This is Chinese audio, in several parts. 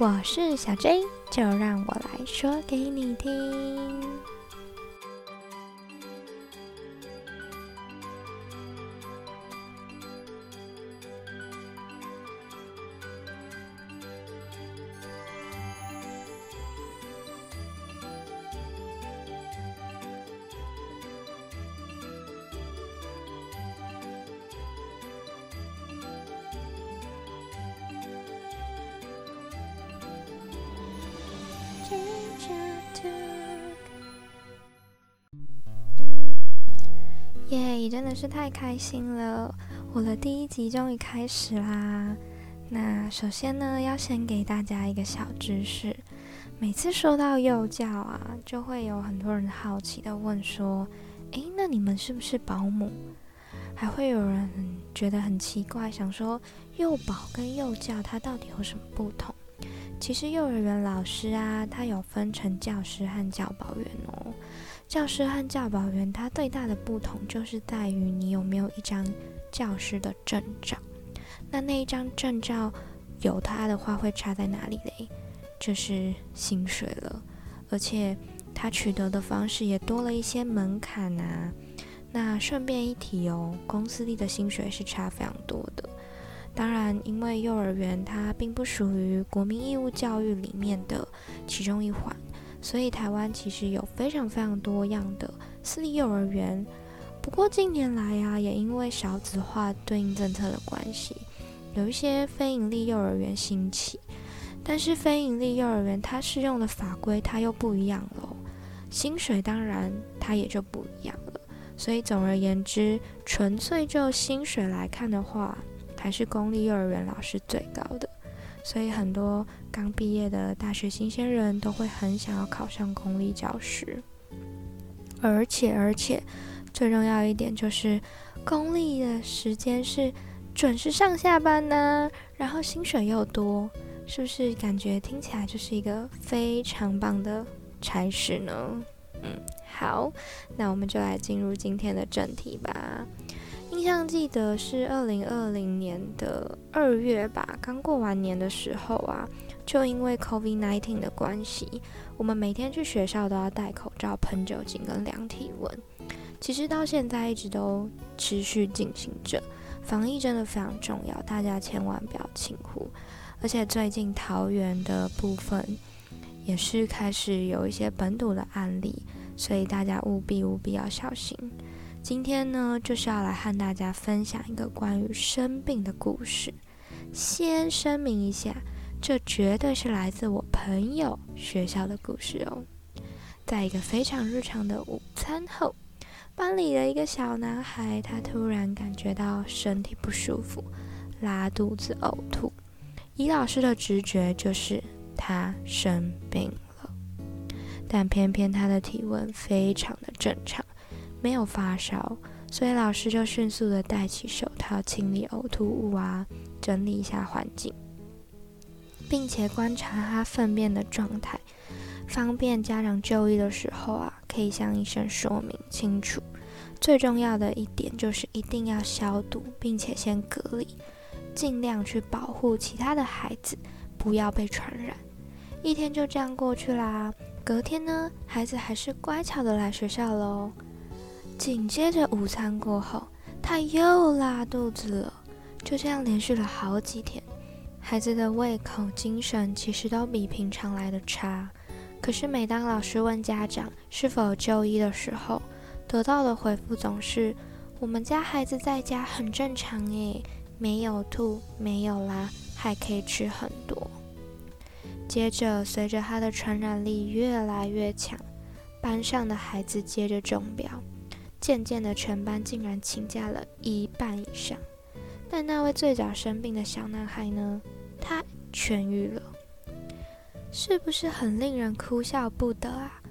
我是小 J，就让我来说给你听。耶，真的是太开心了！我的第一集终于开始啦。那首先呢，要先给大家一个小知识。每次说到幼教啊，就会有很多人好奇的问说：“诶，那你们是不是保姆？”还会有人觉得很奇怪，想说幼保跟幼教它到底有什么不同？其实幼儿园老师啊，它有分成教师和教保员哦。教师和教保员，他最大的不同就是在于你有没有一张教师的证照。那那一张证照有它的话，会差在哪里嘞？就是薪水了，而且他取得的方式也多了一些门槛啊。那顺便一提哦，公司里的薪水是差非常多的。当然，因为幼儿园它并不属于国民义务教育里面的其中一环。所以台湾其实有非常非常多样的私立幼儿园，不过近年来呀，也因为少子化对应政策的关系，有一些非营利幼儿园兴起。但是非营利幼儿园它适用的法规它又不一样喽，薪水当然它也就不一样了。所以总而言之，纯粹就薪水来看的话，还是公立幼儿园老师最高的。所以很多刚毕业的大学新鲜人都会很想要考上公立教师，而且而且最重要一点就是，公立的时间是准时上下班呢，然后薪水又多，是不是感觉听起来就是一个非常棒的差事呢？嗯，好，那我们就来进入今天的正题吧。印象记得是二零二零年的二月吧，刚过完年的时候啊，就因为 COVID-19 的关系，我们每天去学校都要戴口罩、喷酒精跟量体温。其实到现在一直都持续进行着，防疫真的非常重要，大家千万不要轻忽。而且最近桃园的部分也是开始有一些本土的案例，所以大家务必务必要小心。今天呢，就是要来和大家分享一个关于生病的故事。先声明一下，这绝对是来自我朋友学校的故事哦。在一个非常日常的午餐后，班里的一个小男孩，他突然感觉到身体不舒服，拉肚子、呕吐。以老师的直觉，就是他生病了。但偏偏他的体温非常的正常。没有发烧，所以老师就迅速的戴起手套，清理呕吐物啊，整理一下环境，并且观察他粪便的状态，方便家长就医的时候啊，可以向医生说明清楚。最重要的一点就是一定要消毒，并且先隔离，尽量去保护其他的孩子，不要被传染。一天就这样过去啦。隔天呢，孩子还是乖巧的来学校喽。紧接着午餐过后，他又拉肚子了。就这样连续了好几天，孩子的胃口、精神其实都比平常来的差。可是每当老师问家长是否就医的时候，得到的回复总是：“我们家孩子在家很正常诶，没有吐，没有拉，还可以吃很多。”接着，随着他的传染力越来越强，班上的孩子接着中标。渐渐的，全班竟然请假了一半以上。但那位最早生病的小男孩呢？他痊愈了，是不是很令人哭笑不得啊？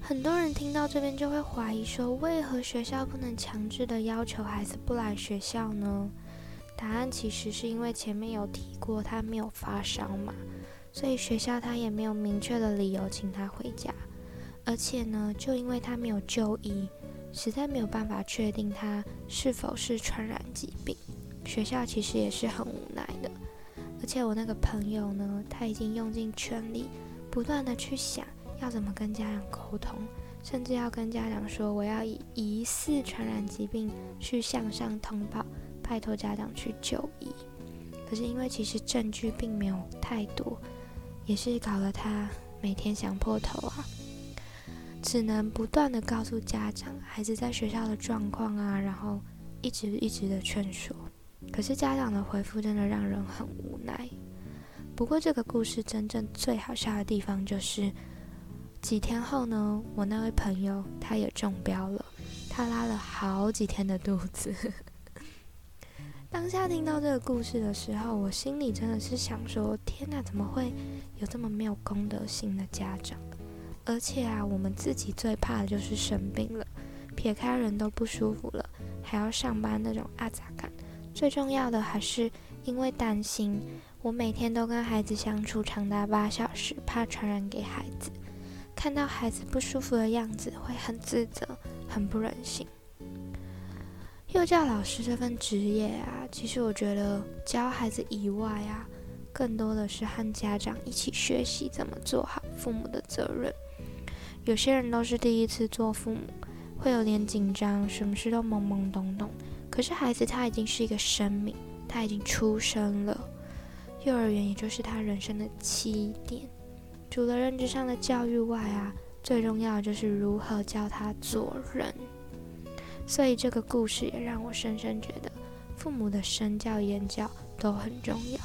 很多人听到这边就会怀疑说，为何学校不能强制的要求孩子不来学校呢？答案其实是因为前面有提过他没有发烧嘛，所以学校他也没有明确的理由请他回家。而且呢，就因为他没有就医。实在没有办法确定他是否是传染疾病，学校其实也是很无奈的。而且我那个朋友呢，他已经用尽全力，不断的去想要怎么跟家长沟通，甚至要跟家长说我要以疑似传染疾病去向上通报，拜托家长去就医。可是因为其实证据并没有太多，也是搞得他每天想破头啊，只能不断的告诉家长孩子在学校的状况啊，然后一直一直的劝说。可是家长的回复真的让人很无奈。不过这个故事真正最好笑的地方就是，几天后呢，我那位朋友他也中标了，他拉了好几天的肚子。当下听到这个故事的时候，我心里真的是想说：天哪，怎么会有这么没有公德心的家长？而且啊，我们自己最怕的就是生病了，撇开人都不舒服了，还要上班那种阿杂感。最重要的还是因为担心，我每天都跟孩子相处长达八小时，怕传染给孩子。看到孩子不舒服的样子，会很自责，很不忍心。幼教老师这份职业啊，其实我觉得教孩子以外啊，更多的是和家长一起学习怎么做好父母的责任。有些人都是第一次做父母，会有点紧张，什么事都懵懵懂懂。可是孩子他已经是一个生命，他已经出生了。幼儿园也就是他人生的起点。除了认知上的教育外啊，最重要的就是如何教他做人。所以这个故事也让我深深觉得，父母的身教言教都很重要。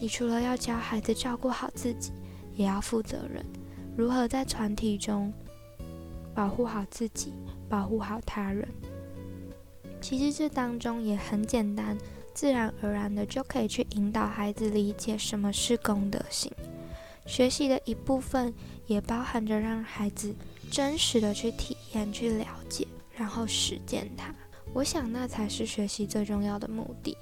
你除了要教孩子照顾好自己，也要负责任，如何在团体中保护好自己，保护好他人。其实这当中也很简单，自然而然的就可以去引导孩子理解什么是公德心。学习的一部分也包含着让孩子真实的去体验、去了解，然后实践它。我想那才是学习最重要的目的。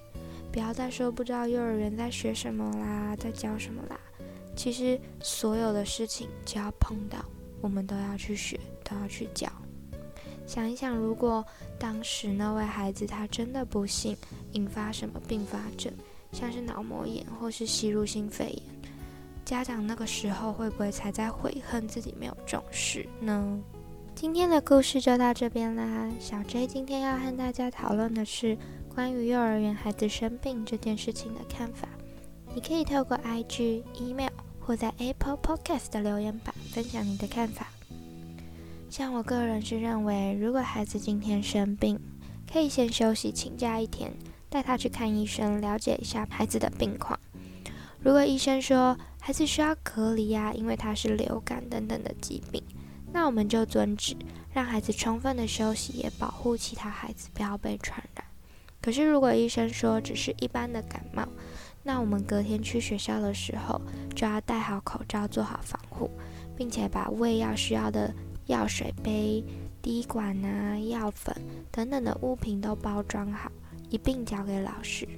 不要再说不知道幼儿园在学什么啦，在教什么啦。其实所有的事情只要碰到，我们都要去学，都要去教。想一想，如果当时那位孩子他真的不幸引发什么并发症，像是脑膜炎或是吸入性肺炎，家长那个时候会不会才在悔恨自己没有重视呢？今天的故事就到这边啦。小 J 今天要和大家讨论的是关于幼儿园孩子生病这件事情的看法。你可以透过 IG、email 或在 Apple Podcast 的留言板分享你的看法。像我个人是认为，如果孩子今天生病，可以先休息请假一天，带他去看医生，了解一下孩子的病况。如果医生说孩子需要隔离啊，因为他是流感等等的疾病，那我们就遵旨，让孩子充分的休息，也保护其他孩子不要被传染。可是如果医生说只是一般的感冒，那我们隔天去学校的时候，就要戴好口罩，做好防护，并且把喂药需要的。药水杯、滴管啊、药粉等等的物品都包装好，一并交给老师。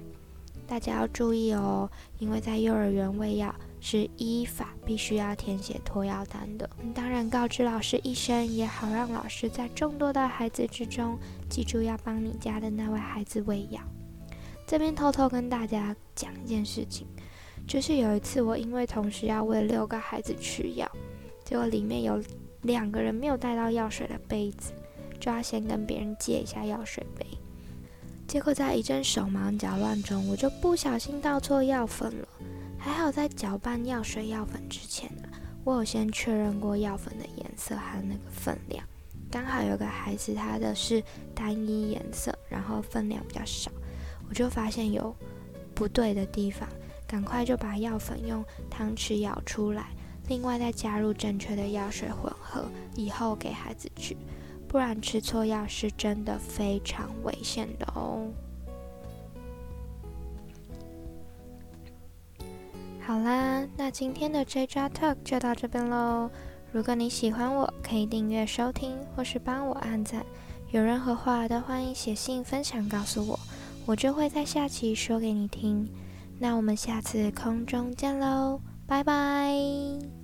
大家要注意哦，因为在幼儿园喂药是依法必须要填写托药单的。当然，告知老师一声，也好让老师在众多的孩子之中记住要帮你家的那位孩子喂药。这边偷偷跟大家讲一件事情，就是有一次我因为同时要喂六个孩子吃药，结果里面有。两个人没有带到药水的杯子，就要先跟别人借一下药水杯。结果在一阵手忙脚乱中，我就不小心倒错药粉了。还好在搅拌药水药粉之前呢，我有先确认过药粉的颜色和那个分量。刚好有个孩子他的是单一颜色，然后分量比较少，我就发现有不对的地方，赶快就把药粉用汤匙舀出来。另外再加入正确的药水混合，以后给孩子吃，不然吃错药是真的非常危险的哦。好啦，那今天的 J J Talk 就到这边喽。如果你喜欢我，可以订阅收听，或是帮我按赞。有任何话都欢迎写信分享告诉我，我就会在下期说给你听。那我们下次空中见喽。拜拜。